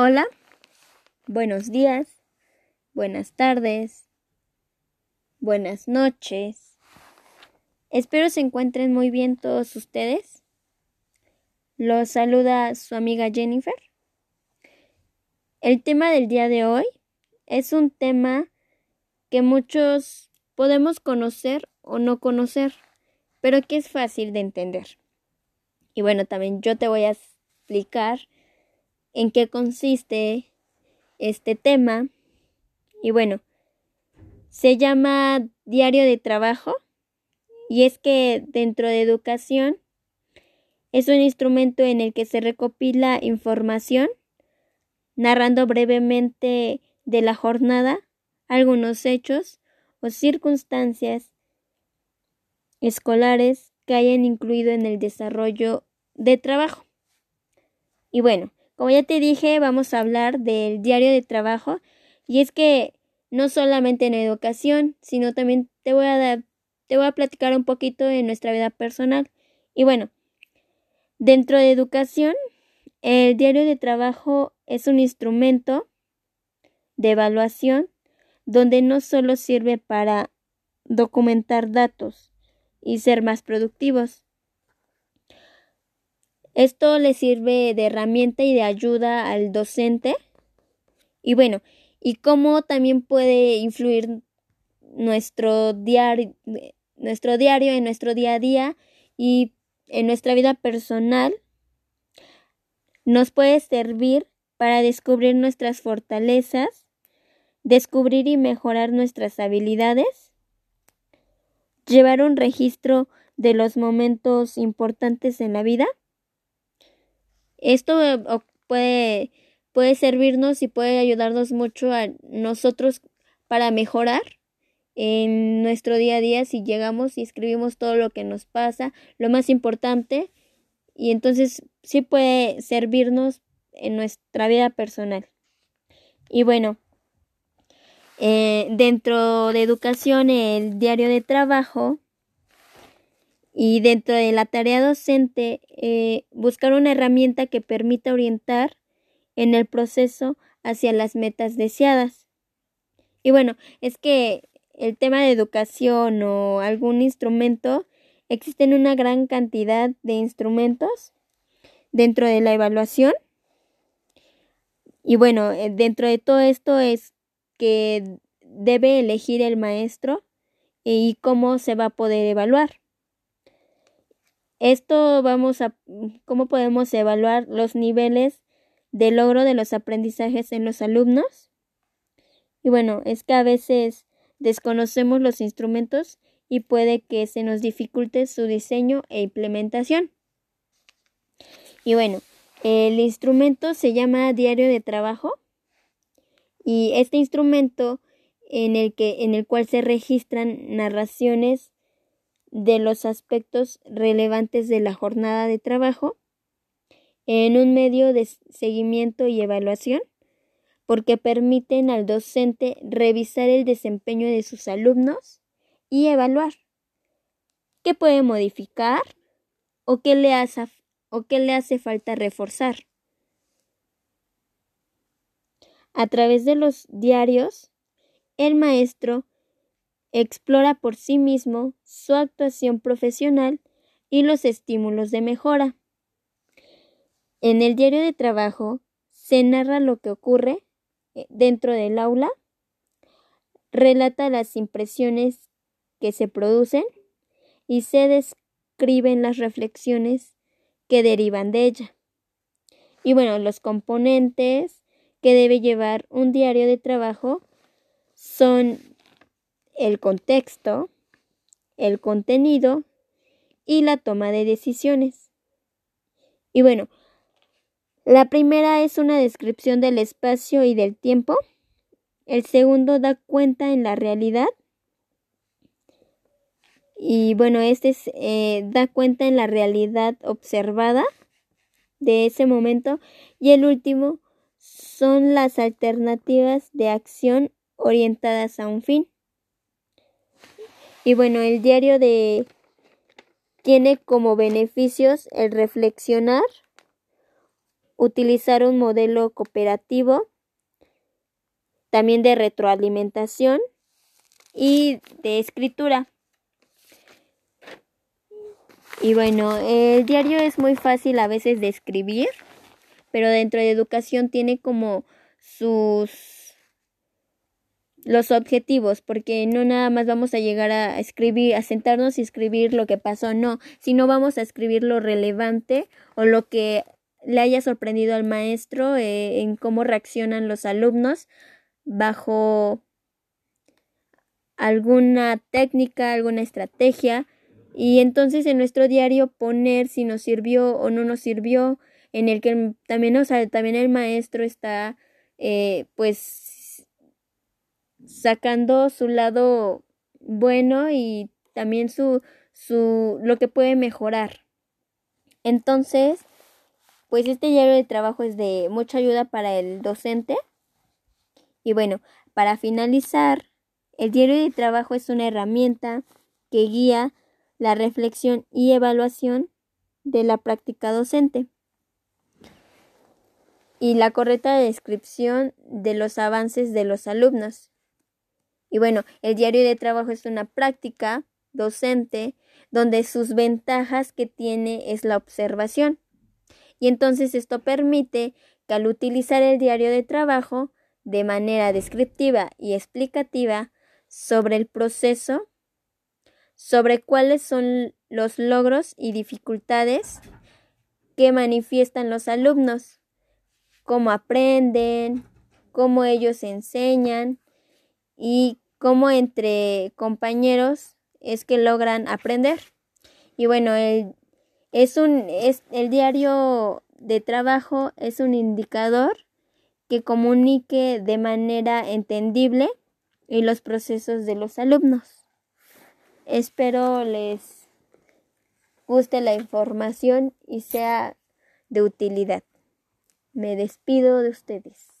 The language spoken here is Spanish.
Hola, buenos días, buenas tardes, buenas noches. Espero se encuentren muy bien todos ustedes. Los saluda su amiga Jennifer. El tema del día de hoy es un tema que muchos podemos conocer o no conocer, pero que es fácil de entender. Y bueno, también yo te voy a explicar en qué consiste este tema. Y bueno, se llama diario de trabajo y es que dentro de educación es un instrumento en el que se recopila información narrando brevemente de la jornada algunos hechos o circunstancias escolares que hayan incluido en el desarrollo de trabajo. Y bueno, como ya te dije, vamos a hablar del diario de trabajo y es que no solamente en educación, sino también te voy a dar, te voy a platicar un poquito de nuestra vida personal. Y bueno, dentro de educación, el diario de trabajo es un instrumento de evaluación donde no solo sirve para documentar datos y ser más productivos, esto le sirve de herramienta y de ayuda al docente. Y bueno, y cómo también puede influir nuestro diario, nuestro diario en nuestro día a día y en nuestra vida personal. Nos puede servir para descubrir nuestras fortalezas, descubrir y mejorar nuestras habilidades, llevar un registro de los momentos importantes en la vida esto eh, puede, puede servirnos y puede ayudarnos mucho a nosotros para mejorar en nuestro día a día si llegamos y escribimos todo lo que nos pasa, lo más importante, y entonces sí puede servirnos en nuestra vida personal. Y bueno, eh, dentro de educación, el diario de trabajo y dentro de la tarea docente, eh, buscar una herramienta que permita orientar en el proceso hacia las metas deseadas. Y bueno, es que el tema de educación o algún instrumento, existen una gran cantidad de instrumentos dentro de la evaluación. Y bueno, eh, dentro de todo esto es que debe elegir el maestro y cómo se va a poder evaluar. Esto vamos a cómo podemos evaluar los niveles de logro de los aprendizajes en los alumnos. Y bueno, es que a veces desconocemos los instrumentos y puede que se nos dificulte su diseño e implementación. Y bueno, el instrumento se llama diario de trabajo y este instrumento en el que en el cual se registran narraciones de los aspectos relevantes de la jornada de trabajo en un medio de seguimiento y evaluación porque permiten al docente revisar el desempeño de sus alumnos y evaluar qué puede modificar o qué le hace, o qué le hace falta reforzar. A través de los diarios, el maestro explora por sí mismo su actuación profesional y los estímulos de mejora. En el diario de trabajo se narra lo que ocurre eh, dentro del aula, relata las impresiones que se producen y se describen las reflexiones que derivan de ella. Y bueno, los componentes que debe llevar un diario de trabajo son el contexto, el contenido y la toma de decisiones. Y bueno, la primera es una descripción del espacio y del tiempo. El segundo da cuenta en la realidad. Y bueno, este eh, da cuenta en la realidad observada de ese momento. Y el último son las alternativas de acción orientadas a un fin. Y bueno, el diario de tiene como beneficios el reflexionar utilizar un modelo cooperativo, también de retroalimentación y de escritura. Y bueno, el diario es muy fácil a veces de escribir, pero dentro de educación tiene como sus los objetivos, porque no nada más vamos a llegar a escribir, a sentarnos y escribir lo que pasó, no, sino vamos a escribir lo relevante o lo que le haya sorprendido al maestro eh, en cómo reaccionan los alumnos bajo alguna técnica, alguna estrategia. Y entonces en nuestro diario poner si nos sirvió o no nos sirvió, en el que también, o sea, también el maestro está eh, pues sacando su lado bueno y también su, su lo que puede mejorar. Entonces, pues este diario de trabajo es de mucha ayuda para el docente. Y bueno, para finalizar, el diario de trabajo es una herramienta que guía la reflexión y evaluación de la práctica docente y la correcta descripción de los avances de los alumnos. Y bueno, el diario de trabajo es una práctica docente donde sus ventajas que tiene es la observación. Y entonces esto permite que al utilizar el diario de trabajo de manera descriptiva y explicativa sobre el proceso, sobre cuáles son los logros y dificultades que manifiestan los alumnos, cómo aprenden, cómo ellos enseñan, y cómo entre compañeros es que logran aprender. Y bueno, el, es un, es, el diario de trabajo es un indicador que comunique de manera entendible y los procesos de los alumnos. Espero les guste la información y sea de utilidad. Me despido de ustedes.